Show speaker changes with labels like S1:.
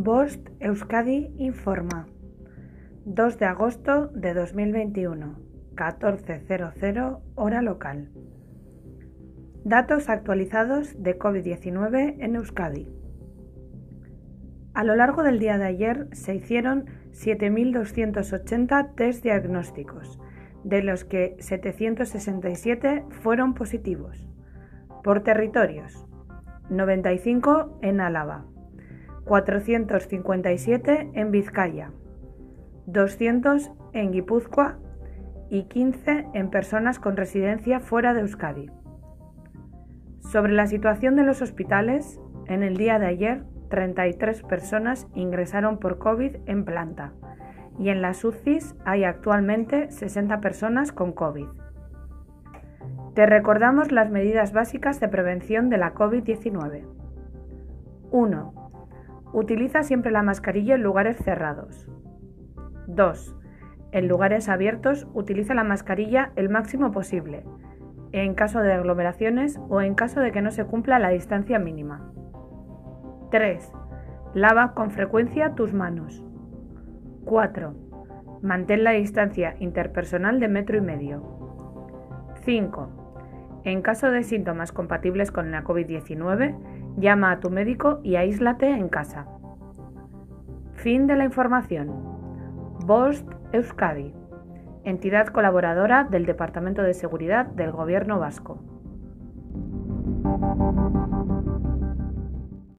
S1: Bost Euskadi informa. 2 de agosto de 2021, 14.00 hora local. Datos actualizados de COVID-19 en Euskadi. A lo largo del día de ayer se hicieron 7.280 test diagnósticos, de los que 767 fueron positivos. Por territorios, 95 en Álava, 457 en Vizcaya, 200 en Guipúzcoa y 15 en personas con residencia fuera de Euskadi. Sobre la situación de los hospitales, en el día de ayer 33 personas ingresaron por COVID en planta y en las UCIs hay actualmente 60 personas con COVID. Te recordamos las medidas básicas de prevención de la COVID-19. 1. Utiliza siempre la mascarilla en lugares cerrados. 2. En lugares abiertos utiliza la mascarilla el máximo posible, en caso de aglomeraciones o en caso de que no se cumpla la distancia mínima. 3. Lava con frecuencia tus manos. 4. Mantén la distancia interpersonal de metro y medio. 5. En caso de síntomas compatibles con la COVID-19, llama a tu médico y aíslate en casa. Fin de la información. Bost Euskadi, entidad colaboradora del Departamento de Seguridad del Gobierno Vasco.